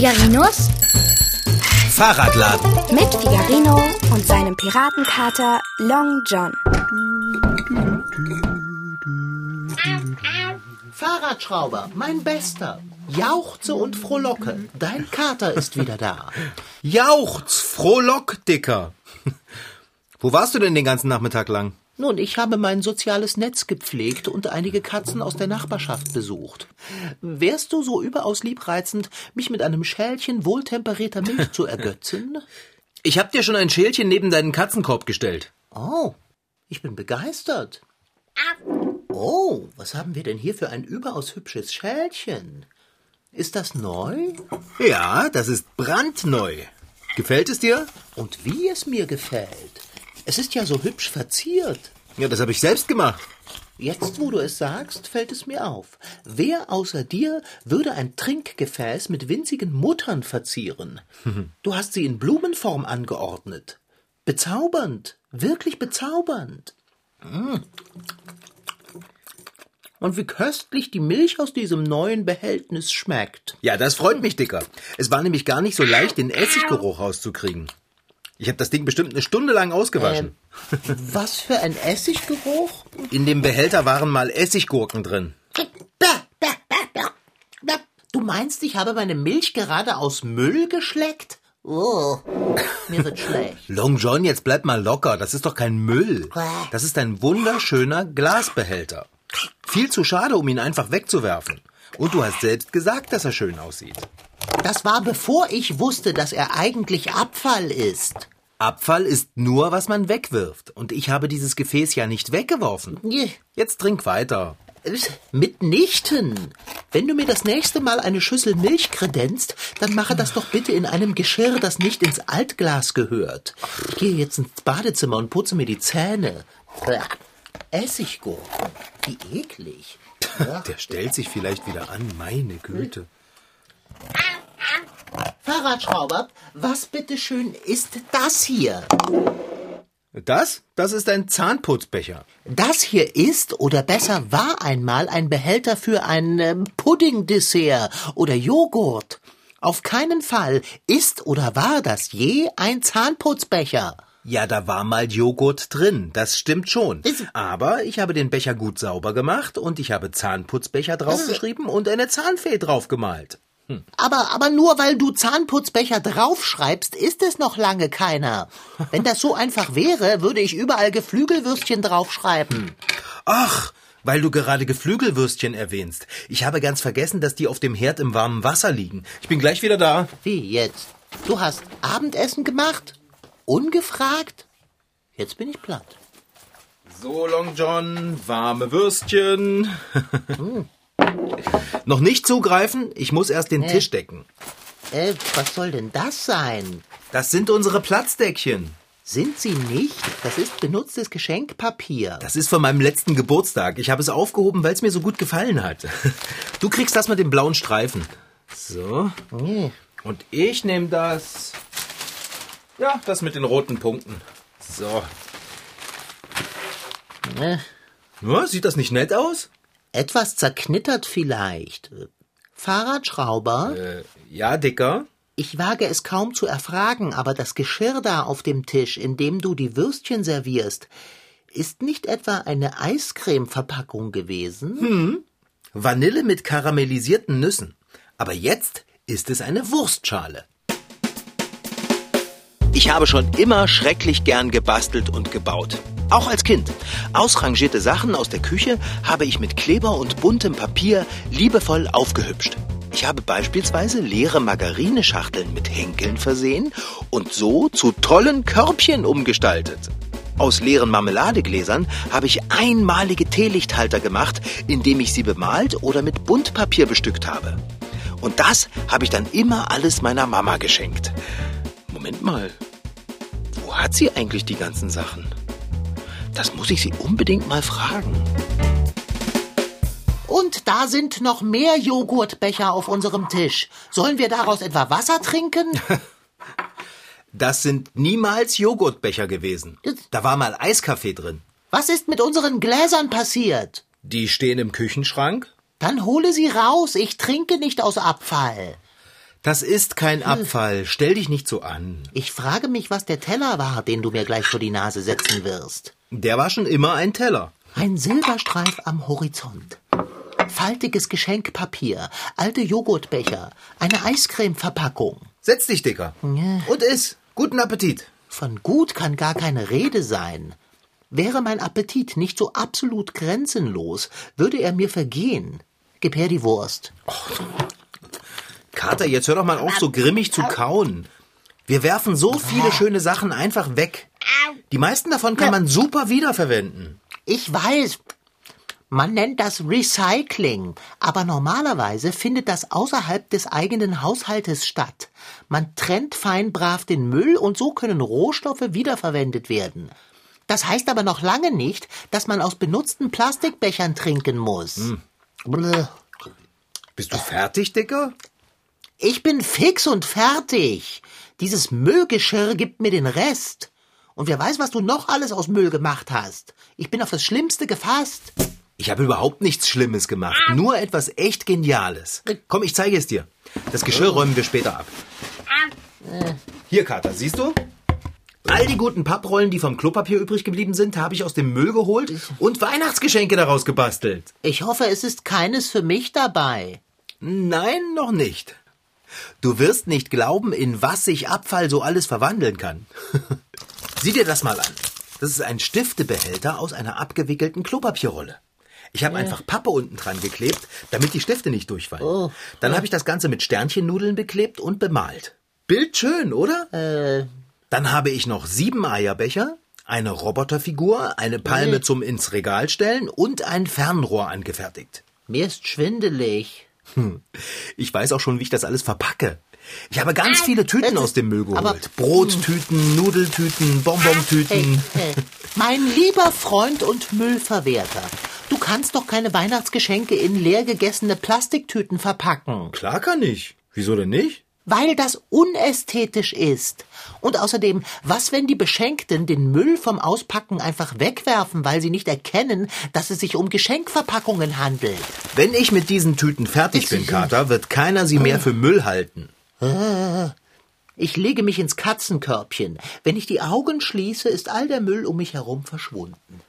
Figarinos Fahrradladen. mit Figarino und seinem Piratenkater Long John. Fahrradschrauber, mein Bester. Jauchze und frohlocke. Dein Kater ist wieder da. Jauchz, frohlock, Dicker. Wo warst du denn den ganzen Nachmittag lang? Nun, ich habe mein soziales Netz gepflegt und einige Katzen aus der Nachbarschaft besucht. Wärst du so überaus liebreizend, mich mit einem Schälchen wohltemperierter Milch zu ergötzen? Ich hab dir schon ein Schälchen neben deinen Katzenkorb gestellt. Oh, ich bin begeistert. Oh, was haben wir denn hier für ein überaus hübsches Schälchen? Ist das neu? Ja, das ist brandneu. Gefällt es dir? Und wie es mir gefällt. Es ist ja so hübsch verziert. Ja, das habe ich selbst gemacht. Jetzt, wo du es sagst, fällt es mir auf. Wer außer dir würde ein Trinkgefäß mit winzigen Muttern verzieren? Du hast sie in Blumenform angeordnet. Bezaubernd, wirklich bezaubernd. Mm. Und wie köstlich die Milch aus diesem neuen Behältnis schmeckt. Ja, das freut mich, Dicker. Es war nämlich gar nicht so leicht, den Essiggeruch rauszukriegen. Ich habe das Ding bestimmt eine Stunde lang ausgewaschen. Was für ein Essiggeruch? In dem Behälter waren mal Essiggurken drin. Du meinst, ich habe meine Milch gerade aus Müll geschleckt? Oh, mir wird schlecht. Long John, jetzt bleib mal locker. Das ist doch kein Müll. Das ist ein wunderschöner Glasbehälter. Viel zu schade, um ihn einfach wegzuwerfen. Und du hast selbst gesagt, dass er schön aussieht. Das war bevor ich wusste, dass er eigentlich Abfall ist. Abfall ist nur, was man wegwirft. Und ich habe dieses Gefäß ja nicht weggeworfen. Jetzt trink weiter. Mitnichten. Wenn du mir das nächste Mal eine Schüssel Milch kredenzt, dann mache das doch bitte in einem Geschirr, das nicht ins Altglas gehört. Ich gehe jetzt ins Badezimmer und putze mir die Zähne. Essiggurken. Wie eklig. Der stellt sich vielleicht wieder an. Meine Güte. Fahrradschrauber, was bitteschön ist das hier? Das? Das ist ein Zahnputzbecher. Das hier ist oder besser war einmal ein Behälter für ein ähm, Puddingdessert oder Joghurt. Auf keinen Fall ist oder war das je ein Zahnputzbecher. Ja, da war mal Joghurt drin, das stimmt schon. Aber ich habe den Becher gut sauber gemacht und ich habe Zahnputzbecher draufgeschrieben und eine Zahnfee draufgemalt. Aber, aber nur weil du Zahnputzbecher draufschreibst, ist es noch lange keiner. Wenn das so einfach wäre, würde ich überall Geflügelwürstchen draufschreiben. Ach, weil du gerade Geflügelwürstchen erwähnst. Ich habe ganz vergessen, dass die auf dem Herd im warmen Wasser liegen. Ich bin gleich wieder da. Wie jetzt? Du hast Abendessen gemacht? Ungefragt? Jetzt bin ich platt. So, Long John, warme Würstchen. Noch nicht zugreifen, ich muss erst den Tisch decken. Äh, was soll denn das sein? Das sind unsere Platzdeckchen. Sind sie nicht? Das ist benutztes Geschenkpapier. Das ist von meinem letzten Geburtstag. Ich habe es aufgehoben, weil es mir so gut gefallen hat. Du kriegst das mit dem blauen Streifen. So. Nee. Und ich nehme das. Ja, das mit den roten Punkten. So. Äh, Ja, sieht das nicht nett aus? Etwas zerknittert vielleicht. Fahrradschrauber? Äh, ja, Dicker. Ich wage es kaum zu erfragen, aber das Geschirr da auf dem Tisch, in dem du die Würstchen servierst, ist nicht etwa eine Eiscreme-Verpackung gewesen? Vanille mit karamellisierten Nüssen. Aber jetzt ist es eine Wurstschale. Ich habe schon immer schrecklich gern gebastelt und gebaut. Auch als Kind. Ausrangierte Sachen aus der Küche habe ich mit Kleber und buntem Papier liebevoll aufgehübscht. Ich habe beispielsweise leere Margarineschachteln mit Henkeln versehen und so zu tollen Körbchen umgestaltet. Aus leeren Marmeladegläsern habe ich einmalige Teelichthalter gemacht, indem ich sie bemalt oder mit Buntpapier bestückt habe. Und das habe ich dann immer alles meiner Mama geschenkt. Moment mal, wo hat sie eigentlich die ganzen Sachen? Das muss ich sie unbedingt mal fragen. Und da sind noch mehr Joghurtbecher auf unserem Tisch. Sollen wir daraus etwa Wasser trinken? Das sind niemals Joghurtbecher gewesen. Da war mal Eiskaffee drin. Was ist mit unseren Gläsern passiert? Die stehen im Küchenschrank. Dann hole sie raus. Ich trinke nicht aus Abfall. Das ist kein Abfall. Stell dich nicht so an. Ich frage mich, was der Teller war, den du mir gleich vor die Nase setzen wirst. Der war schon immer ein Teller. Ein Silberstreif am Horizont. Faltiges Geschenkpapier, alte Joghurtbecher, eine Eiscremeverpackung. Setz dich, Dicker. Und iss. Guten Appetit. Von gut kann gar keine Rede sein. Wäre mein Appetit nicht so absolut grenzenlos, würde er mir vergehen. Gib her die Wurst. Kater, jetzt hör doch mal auf, so grimmig zu kauen. Wir werfen so viele schöne Sachen einfach weg. Die meisten davon kann man super wiederverwenden. Ich weiß, man nennt das Recycling, aber normalerweise findet das außerhalb des eigenen Haushaltes statt. Man trennt fein brav den Müll und so können Rohstoffe wiederverwendet werden. Das heißt aber noch lange nicht, dass man aus benutzten Plastikbechern trinken muss. Bleh. Bist du fertig, Dicker? Ich bin fix und fertig. Dieses Müllgeschirr gibt mir den Rest. Und wer weiß, was du noch alles aus Müll gemacht hast. Ich bin auf das Schlimmste gefasst. Ich habe überhaupt nichts Schlimmes gemacht, nur etwas echt Geniales. Komm, ich zeige es dir. Das Geschirr räumen wir später ab. Hier, Kater, siehst du? All die guten Papprollen, die vom Klopapier übrig geblieben sind, habe ich aus dem Müll geholt und Weihnachtsgeschenke daraus gebastelt. Ich hoffe, es ist keines für mich dabei. Nein, noch nicht. Du wirst nicht glauben, in was sich Abfall so alles verwandeln kann. Sieh dir das mal an. Das ist ein Stiftebehälter aus einer abgewickelten Klopapierrolle. Ich habe einfach Pappe unten dran geklebt, damit die Stifte nicht durchfallen. Oh. Dann habe ich das Ganze mit Sternchennudeln beklebt und bemalt. Bildschön, oder? Äh, Dann habe ich noch sieben Eierbecher, eine Roboterfigur, eine Palme zum ins Regal stellen und ein Fernrohr angefertigt. mir ist schwindelig. Ich weiß auch schon, wie ich das alles verpacke. Ich habe ganz viele Tüten aus dem Müll aber- geholt. Brottüten, Nudeltüten, Bonbontüten. Hey, hey, mein lieber Freund und Müllverwerter, du kannst doch keine Weihnachtsgeschenke in leer gegessene Plastiktüten verpacken, Klar kann ich. Wieso denn nicht? weil das unästhetisch ist. Und außerdem, was, wenn die Beschenkten den Müll vom Auspacken einfach wegwerfen, weil sie nicht erkennen, dass es sich um Geschenkverpackungen handelt? Wenn ich mit diesen Tüten fertig bin, Kater, wird keiner sie mehr für Müll halten. Ich lege mich ins Katzenkörbchen. Wenn ich die Augen schließe, ist all der Müll um mich herum verschwunden.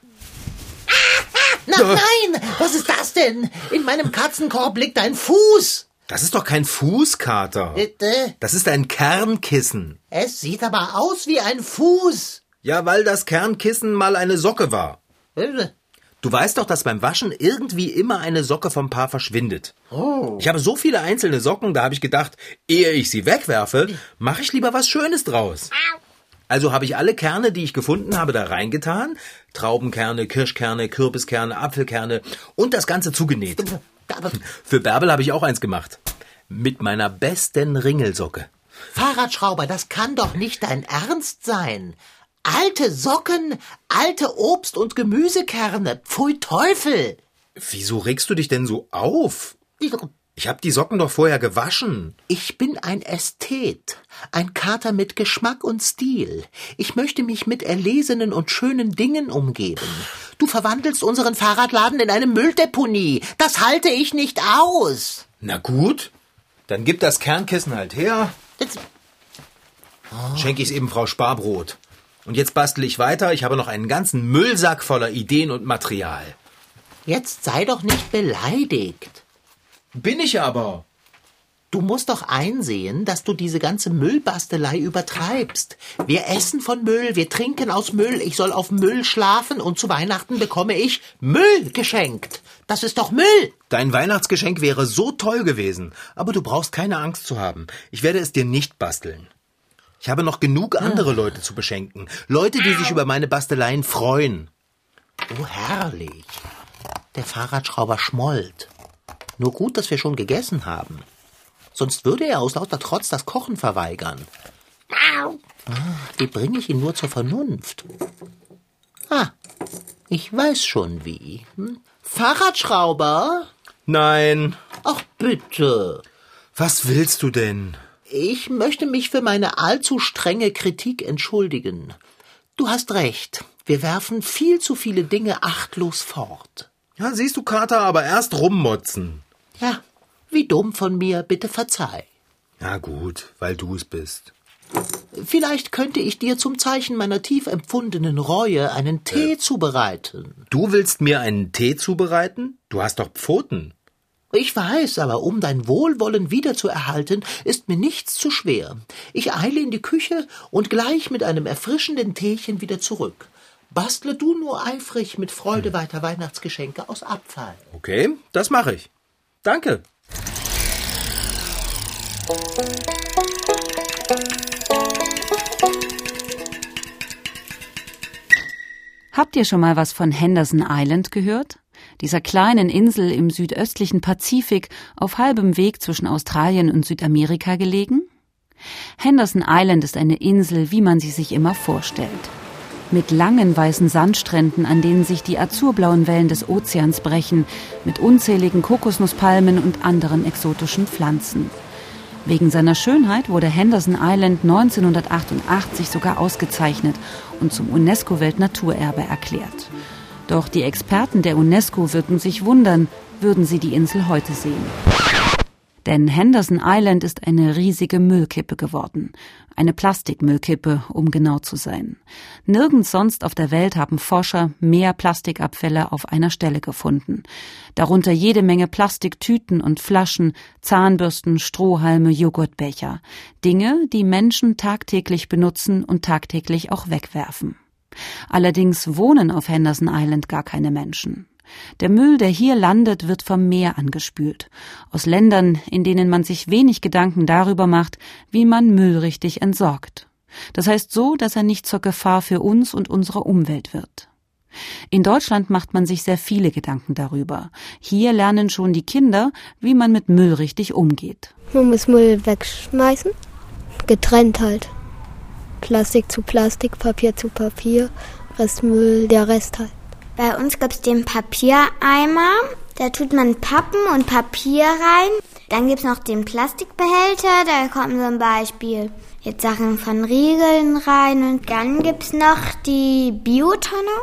Na, nein! Was ist das denn? In meinem Katzenkorb liegt ein Fuß! Das ist doch kein Fußkater. Bitte? Das ist ein Kernkissen. Es sieht aber aus wie ein Fuß. Ja, weil das Kernkissen mal eine Socke war. Äh, Du weißt doch, dass beim Waschen irgendwie immer eine Socke vom Paar verschwindet. Oh. Ich habe so viele einzelne Socken, da habe ich gedacht, ehe ich sie wegwerfe, mache ich lieber was Schönes draus. Also habe ich alle Kerne, die ich gefunden habe, da reingetan. Traubenkerne, Kirschkerne, Kürbiskerne, Apfelkerne und das Ganze zugenäht. Für Bärbel habe ich auch eins gemacht. Mit meiner besten Ringelsocke. Fahrradschrauber, das kann doch nicht dein Ernst sein. Alte Socken, alte Obst- und Gemüsekerne. Pfui Teufel. Wieso regst du dich denn so auf? Ich habe die Socken doch vorher gewaschen. Ich bin ein Ästhet, ein Kater mit Geschmack und Stil. Ich möchte mich mit erlesenen und schönen Dingen umgeben. Du verwandelst unseren Fahrradladen in eine Mülldeponie. Das halte ich nicht aus. Na gut, dann gib das Kernkissen halt her. Jetzt, Schenke ich's eben Frau Sparbrot. Und jetzt bastel ich weiter. Ich habe noch einen ganzen Müllsack voller Ideen und Material. jetzt sei doch nicht beleidigt. Bin ich aber. Du musst doch einsehen, dass du diese ganze Müllbastelei übertreibst. Wir essen von Müll, wir trinken aus Müll, ich soll auf Müll schlafen und zu Weihnachten bekomme ich Müll geschenkt. Das ist doch Müll. Dein Weihnachtsgeschenk wäre so toll gewesen. Aber du brauchst keine Angst zu haben. Ich werde es dir nicht basteln. Ich habe noch genug andere Leute zu beschenken. Leute, die sich über meine Basteleien freuen. Oh, herrlich. Der Fahrradschrauber schmollt. Nur gut, dass wir schon gegessen haben. Sonst würde er aus lauter Trotz das Kochen verweigern. Ah, Wie bringe ich ihn nur zur Vernunft? Ah, ich weiß schon wie. Hm? Fahrradschrauber? Nein. Ach bitte. Was willst du denn? Ich möchte mich für meine allzu strenge Kritik entschuldigen. Du hast recht. Wir werfen viel zu viele Dinge achtlos fort. Ja, siehst du, Kater, aber erst rummotzen. Ja, wie dumm von mir, bitte verzeih. Na gut, weil du es bist. Vielleicht könnte ich dir zum Zeichen meiner tief empfundenen Reue einen Tee äh, zubereiten. Du willst mir einen Tee zubereiten? Du hast doch Pfoten. Ich weiß, aber um dein Wohlwollen wiederzuerhalten, ist mir nichts zu schwer. Ich eile in die Küche und gleich mit einem erfrischenden Teechen wieder zurück. Bastle du nur eifrig mit Freude hm. weiter Weihnachtsgeschenke aus Abfall. Okay, das mache ich. Danke. Habt ihr schon mal was von Henderson Island gehört? Dieser kleinen Insel im südöstlichen Pazifik auf halbem Weg zwischen Australien und Südamerika gelegen? Henderson Island ist eine Insel, wie man sie sich immer vorstellt. Mit langen weißen Sandstränden, an denen sich die azurblauen Wellen des Ozeans brechen, mit unzähligen Kokosnusspalmen und anderen exotischen Pflanzen. Wegen seiner Schönheit wurde Henderson Island 1988 sogar ausgezeichnet und zum UNESCO-Weltnaturerbe erklärt. Doch die Experten der UNESCO würden sich wundern, würden sie die Insel heute sehen. Denn Henderson Island ist eine riesige Müllkippe geworden. Eine Plastikmüllkippe, um genau zu sein. Nirgends sonst auf der Welt haben Forscher mehr Plastikabfälle auf einer Stelle gefunden. Darunter jede Menge Plastiktüten und Flaschen, Zahnbürsten, Strohhalme, Joghurtbecher. Dinge, die Menschen tagtäglich benutzen und tagtäglich auch wegwerfen. Allerdings wohnen auf Henderson Island gar keine Menschen. Der Müll, der hier landet, wird vom Meer angespült. Aus Ländern, in denen man sich wenig Gedanken darüber macht, wie man Müll richtig entsorgt. Das heißt so, dass er nicht zur Gefahr für uns und unsere Umwelt wird. In Deutschland macht man sich sehr viele Gedanken darüber. Hier lernen schon die Kinder, wie man mit Müll richtig umgeht. Man muss Müll wegschmeißen. Getrennt halt. Plastik zu Plastik, Papier zu Papier, Restmüll, der Rest halt. Bei uns gibt es den Papiereimer. Da tut man Pappen und Papier rein. Dann gibt es noch den Plastikbehälter. Da kommen zum Beispiel jetzt Sachen von Riegeln rein. Und dann gibt es noch die Biotonne.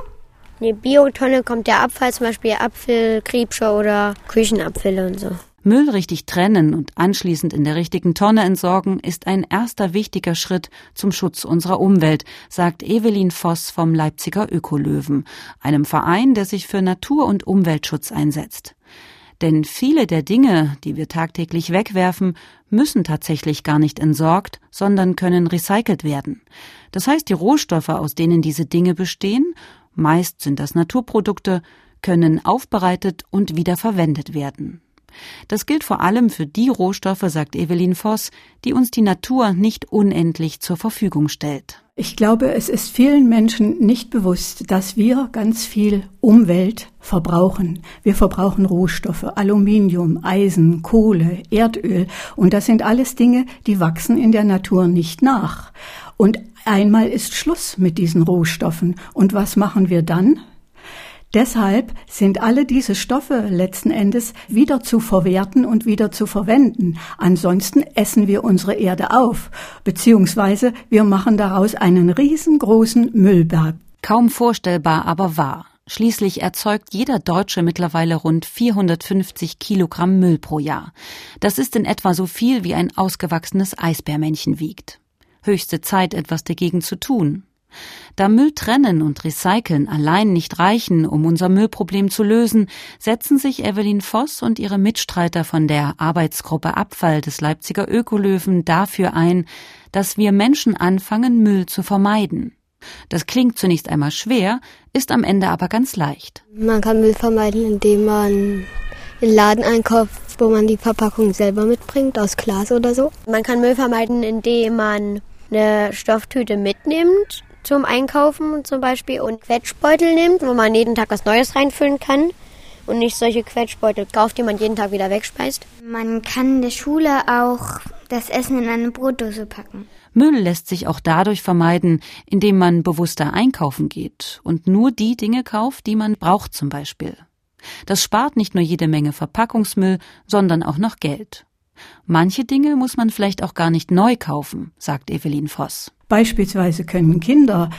In die Biotonne kommt der Abfall, zum Beispiel Apfel, Kriebsche oder Küchenabfälle und so. Müll richtig trennen und anschließend in der richtigen Tonne entsorgen ist ein erster wichtiger Schritt zum Schutz unserer Umwelt, sagt Evelyn Voss vom Leipziger Ökolöwen, einem Verein, der sich für Natur- und Umweltschutz einsetzt. Denn viele der Dinge, die wir tagtäglich wegwerfen, müssen tatsächlich gar nicht entsorgt, sondern können recycelt werden. Das heißt, die Rohstoffe, aus denen diese Dinge bestehen, meist sind das Naturprodukte, können aufbereitet und wiederverwendet werden. Das gilt vor allem für die Rohstoffe, sagt Evelyn Voss, die uns die Natur nicht unendlich zur Verfügung stellt. Ich glaube, es ist vielen Menschen nicht bewusst, dass wir ganz viel Umwelt verbrauchen. Wir verbrauchen Rohstoffe, Aluminium, Eisen, Kohle, Erdöl. Und das sind alles Dinge, die wachsen in der Natur nicht nach. Und einmal ist Schluss mit diesen Rohstoffen. Und was machen wir dann? Deshalb sind alle diese Stoffe letzten Endes wieder zu verwerten und wieder zu verwenden. Ansonsten essen wir unsere Erde auf, beziehungsweise wir machen daraus einen riesengroßen Müllberg. Kaum vorstellbar, aber wahr. Schließlich erzeugt jeder Deutsche mittlerweile rund 450 Kilogramm Müll pro Jahr. Das ist in etwa so viel, wie ein ausgewachsenes Eisbärmännchen wiegt. Höchste Zeit, etwas dagegen zu tun. Da Müll trennen und recyceln allein nicht reichen, um unser Müllproblem zu lösen, setzen sich Evelyn Voss und ihre Mitstreiter von der Arbeitsgruppe Abfall des Leipziger Ökolöwen dafür ein, dass wir Menschen anfangen, Müll zu vermeiden. Das klingt zunächst einmal schwer, ist am Ende aber ganz leicht. Man kann Müll vermeiden, indem man einen Laden einkauft, wo man die Verpackung selber mitbringt, aus Glas oder so. Man kann Müll vermeiden, indem man eine Stofftüte mitnimmt zum Einkaufen zum Beispiel und Quetschbeutel nimmt, wo man jeden Tag was Neues reinfüllen kann und nicht solche Quetschbeutel kauft, die man jeden Tag wieder wegspeist. Man kann in der Schule auch das Essen in eine Brotdose packen. Müll lässt sich auch dadurch vermeiden, indem man bewusster einkaufen geht und nur die Dinge kauft, die man braucht zum Beispiel. Das spart nicht nur jede Menge Verpackungsmüll, sondern auch noch Geld. Manche Dinge muss man vielleicht auch gar nicht neu kaufen, sagt Evelyn Voss. Beispielsweise können Kinder,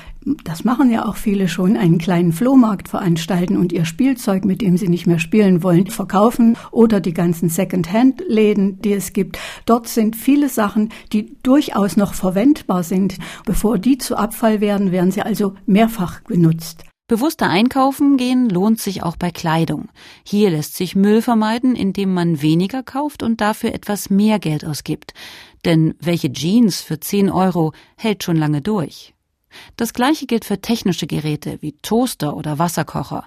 das machen ja auch viele schon, einen kleinen Flohmarkt veranstalten und ihr Spielzeug, mit dem sie nicht mehr spielen wollen, verkaufen oder die ganzen Second-Hand-Läden, die es gibt. Dort sind viele Sachen, die durchaus noch verwendbar sind. Bevor die zu Abfall werden, werden sie also mehrfach genutzt. Bewusster einkaufen gehen lohnt sich auch bei Kleidung. Hier lässt sich Müll vermeiden, indem man weniger kauft und dafür etwas mehr Geld ausgibt. Denn welche Jeans für 10 Euro hält schon lange durch? Das gleiche gilt für technische Geräte wie Toaster oder Wasserkocher.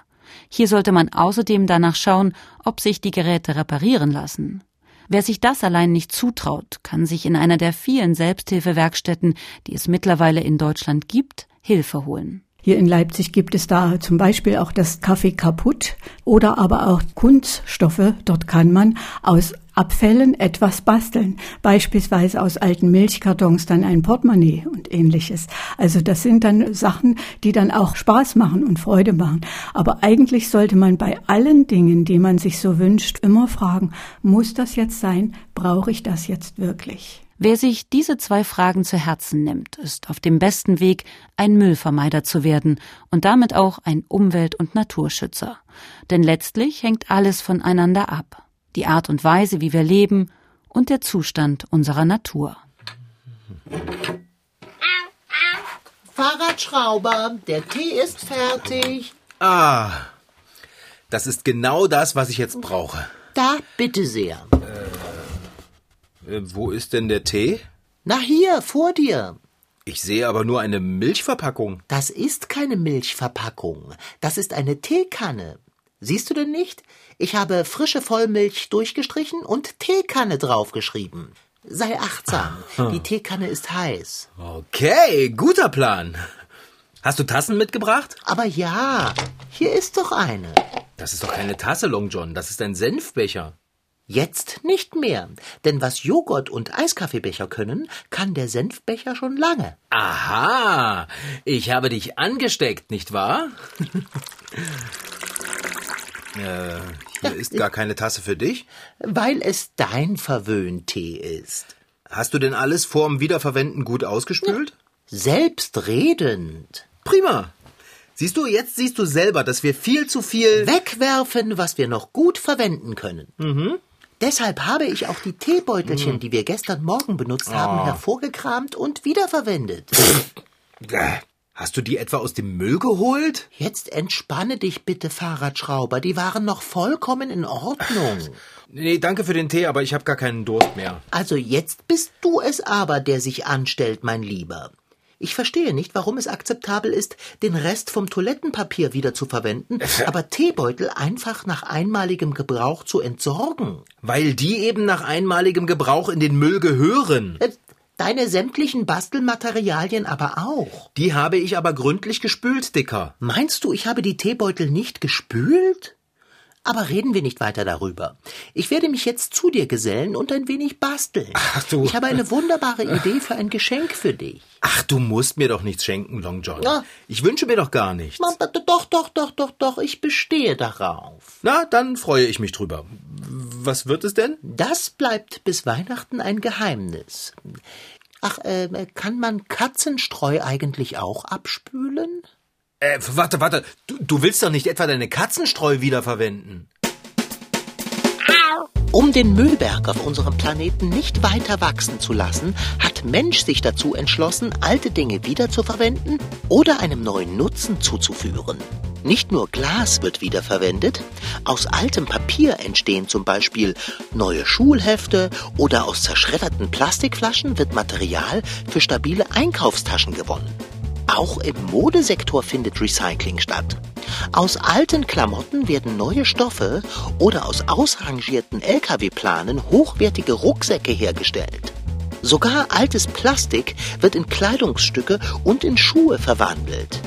Hier sollte man außerdem danach schauen, ob sich die Geräte reparieren lassen. Wer sich das allein nicht zutraut, kann sich in einer der vielen Selbsthilfewerkstätten, die es mittlerweile in Deutschland gibt, Hilfe holen. Hier in Leipzig gibt es da zum Beispiel auch das Kaffee kaputt oder aber auch Kunststoffe. Dort kann man aus Abfällen etwas basteln. Beispielsweise aus alten Milchkartons dann ein Portemonnaie und ähnliches. Also das sind dann Sachen, die dann auch Spaß machen und Freude machen. Aber eigentlich sollte man bei allen Dingen, die man sich so wünscht, immer fragen, muss das jetzt sein? Brauche ich das jetzt wirklich? Wer sich diese zwei Fragen zu Herzen nimmt, ist auf dem besten Weg, ein Müllvermeider zu werden und damit auch ein Umwelt- und Naturschützer. Denn letztlich hängt alles voneinander ab. Die Art und Weise, wie wir leben und der Zustand unserer Natur. Fahrradschrauber, der Tee ist fertig. Ah, das ist genau das, was ich jetzt brauche. Da, bitte sehr. Äh, wo ist denn der Tee? Na hier, vor dir. Ich sehe aber nur eine Milchverpackung. Das ist keine Milchverpackung. Das ist eine Teekanne. Siehst du denn nicht? Ich habe frische Vollmilch durchgestrichen und Teekanne draufgeschrieben. Sei achtsam. Die Teekanne ist heiß. Okay, guter Plan. Hast du Tassen mitgebracht? Aber ja, hier ist doch eine. Das ist doch keine Tasse, Long John. Das ist ein Senfbecher. Jetzt nicht mehr, denn was Joghurt und Eiskaffeebecher können, kann der Senfbecher schon lange. Aha, ich habe dich angesteckt, nicht wahr? äh, hier ist gar keine Tasse für dich. Weil es dein Verwöhntee ist. Hast du denn alles vorm Wiederverwenden gut ausgespült? Selbstredend. Prima. Siehst du, jetzt siehst du selber, dass wir viel zu viel Wegwerfen, was wir noch gut verwenden können. Mhm. Deshalb habe ich auch die Teebeutelchen, die wir gestern Morgen benutzt haben, hervorgekramt und wiederverwendet. Äh, Hast du die etwa aus dem Müll geholt? Jetzt entspanne dich bitte, Fahrradschrauber. Die waren noch vollkommen in Ordnung. Nee, danke für den Tee, aber ich habe gar keinen Durst mehr. Also jetzt bist du es aber, der sich anstellt, mein Lieber. Ich verstehe nicht, warum es akzeptabel ist, den Rest vom Toilettenpapier wieder zu verwenden, aber Teebeutel einfach nach einmaligem Gebrauch zu entsorgen. Weil die eben nach einmaligem Gebrauch in den Müll gehören. Äh, Deine sämtlichen Bastelmaterialien aber auch. Die habe ich aber gründlich gespült, Dicker. Meinst du, ich habe die Teebeutel nicht gespült? Aber reden wir nicht weiter darüber. Ich werde mich jetzt zu dir gesellen und ein wenig basteln. Ach du. Ich habe eine wunderbare Idee für ein Geschenk für dich. Ach, du musst mir doch nichts schenken, Long John. Ja. Ich wünsche mir doch gar nichts. Ma, Doch, doch, doch, doch, doch, ich bestehe darauf. Na, dann freue ich mich drüber. Was wird es denn? Das bleibt bis Weihnachten ein Geheimnis. Ach, äh, kann man Katzenstreu eigentlich auch abspülen? Äh, warte, warte. Du, du willst doch nicht etwa deine Katzenstreu wiederverwenden? Um den Müllberg auf unserem Planeten nicht weiter wachsen zu lassen, hat Mensch sich dazu entschlossen, alte Dinge wiederzuverwenden oder einem neuen Nutzen zuzuführen. Nicht nur Glas wird wiederverwendet, aus altem Papier entstehen zum Beispiel neue Schulhefte oder aus zerschredderten Plastikflaschen wird Material für stabile Einkaufstaschen gewonnen. Auch im Modesektor findet Recycling statt. Aus alten Klamotten werden neue Stoffe oder aus ausrangierten Lkw-Planen hochwertige Rucksäcke hergestellt. Sogar altes Plastik wird in Kleidungsstücke und in Schuhe verwandelt.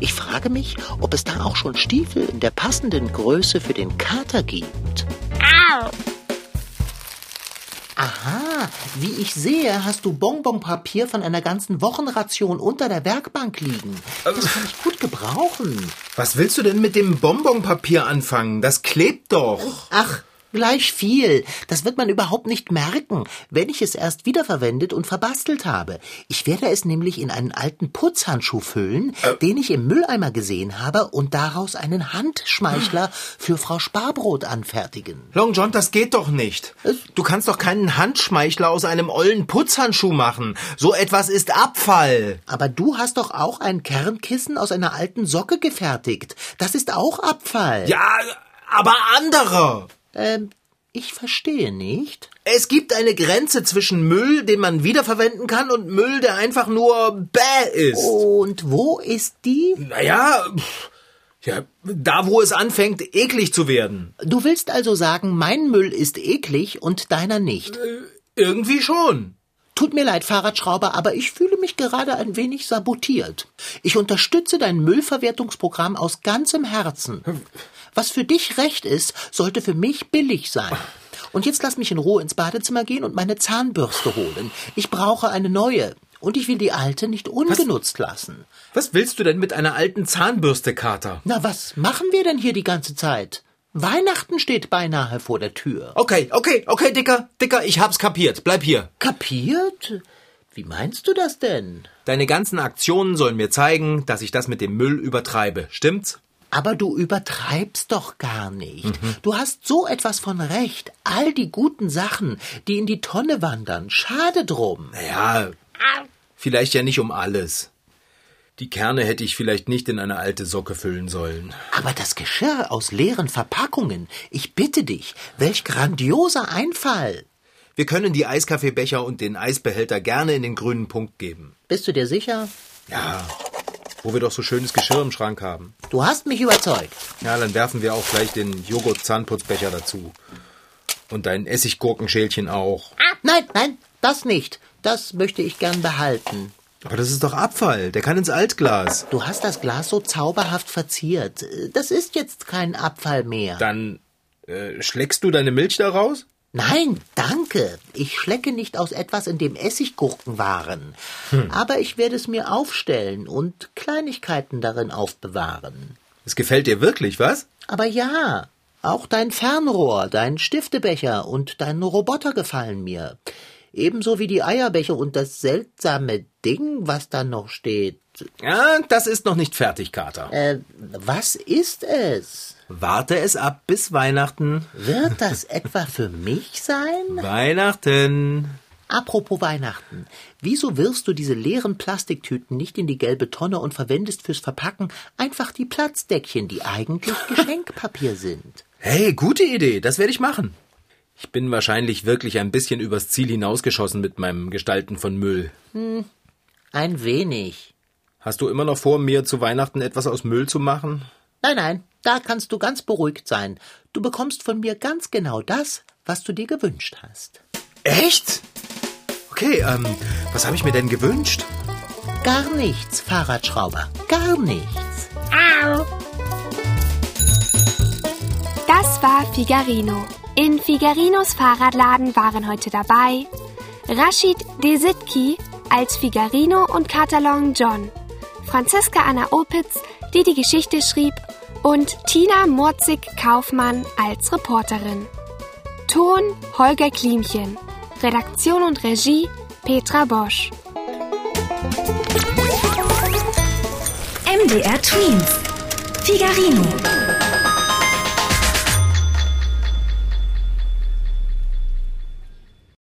Ich frage mich, ob es da auch schon Stiefel in der passenden Größe für den Kater gibt. Aha, wie ich sehe, hast du Bonbonpapier von einer ganzen Wochenration unter der Werkbank liegen. Das kann ich gut gebrauchen. Was willst du denn mit dem Bonbonpapier anfangen? Das klebt doch. Ach, Gleich viel. Das wird man überhaupt nicht merken, wenn ich es erst wiederverwendet und verbastelt habe. Ich werde es nämlich in einen alten Putzhandschuh füllen, äh. den ich im Mülleimer gesehen habe, und daraus einen Handschmeichler für Frau Sparbrot anfertigen. Long John, das geht doch nicht. Du kannst doch keinen Handschmeichler aus einem ollen Putzhandschuh machen. So etwas ist Abfall. Aber du hast doch auch ein Kernkissen aus einer alten Socke gefertigt. Das ist auch Abfall. Ja, aber andere. Ähm, ich verstehe nicht. Es gibt eine Grenze zwischen Müll, den man wiederverwenden kann, und Müll, der einfach nur bäh ist. Und wo ist die? Naja, ja, da wo es anfängt, eklig zu werden. Du willst also sagen, mein Müll ist eklig und deiner nicht? Äh, irgendwie schon. Tut mir leid, Fahrradschrauber, aber ich fühle mich gerade ein wenig sabotiert. Ich unterstütze dein Müllverwertungsprogramm aus ganzem Herzen. Was für dich recht ist, sollte für mich billig sein. Und jetzt lass mich in Ruhe ins Badezimmer gehen und meine Zahnbürste holen. Ich brauche eine neue. Und ich will die alte nicht ungenutzt was, lassen. Was willst du denn mit einer alten Zahnbürste, Kater? Na, was machen wir denn hier die ganze Zeit? Weihnachten steht beinahe vor der Tür. Okay, okay, okay, Dicker, Dicker, ich hab's kapiert. Bleib hier. Kapiert? Wie meinst du das denn? Deine ganzen Aktionen sollen mir zeigen, dass ich das mit dem Müll übertreibe. Stimmt's? Aber du übertreibst doch gar nicht. Mhm. Du hast so etwas von Recht. All die guten Sachen, die in die Tonne wandern. Schade drum. Naja, vielleicht ja nicht um alles. Die Kerne hätte ich vielleicht nicht in eine alte Socke füllen sollen. Aber das Geschirr aus leeren Verpackungen, ich bitte dich, welch grandioser Einfall. Wir können die Eiskaffeebecher und den Eisbehälter gerne in den grünen Punkt geben. Bist du dir sicher? Ja, wo wir doch so schönes Geschirr im Schrank haben. Du hast mich überzeugt. Ja, dann werfen wir auch gleich den Joghurt-Zahnputzbecher dazu. Und dein Essiggurkenschälchen auch. Ah, nein, nein, das nicht. Das möchte ich gern behalten. Aber das ist doch Abfall. Der kann ins Altglas. Du hast das Glas so zauberhaft verziert. Das ist jetzt kein Abfall mehr. Dann äh, schlägst du deine Milch daraus? Nein, danke. Ich schlecke nicht aus etwas, in dem Essiggurken waren. Hm. Aber ich werde es mir aufstellen und Kleinigkeiten darin aufbewahren. Es gefällt dir wirklich, was? Aber ja. Auch dein Fernrohr, dein Stiftebecher und dein Roboter gefallen mir. Ebenso wie die Eierbecher und das seltsame Ding, was da noch steht. Ja, das ist noch nicht fertig, Kater. Äh, was ist es? Warte es ab bis Weihnachten. Wird das etwa für mich sein? Weihnachten. Apropos Weihnachten. Wieso wirfst du diese leeren Plastiktüten nicht in die gelbe Tonne und verwendest fürs Verpacken einfach die Platzdeckchen, die eigentlich Geschenkpapier sind? Hey, gute Idee. Das werde ich machen. Ich bin wahrscheinlich wirklich ein bisschen übers Ziel hinausgeschossen mit meinem Gestalten von Müll. Hm, ein wenig. Hast du immer noch vor, mir zu Weihnachten etwas aus Müll zu machen? Nein, nein, da kannst du ganz beruhigt sein. Du bekommst von mir ganz genau das, was du dir gewünscht hast. Echt? Okay, ähm, was habe ich mir denn gewünscht? Gar nichts, Fahrradschrauber. Gar nichts. Au. Das war Figarino. In Figarinos Fahrradladen waren heute dabei Rashid Desitki als Figarino und Katalon John, Franziska Anna Opitz, die die Geschichte schrieb, und Tina Murzig-Kaufmann als Reporterin. Ton Holger Klimchen, Redaktion und Regie Petra Bosch. MDR Twins. Figarino.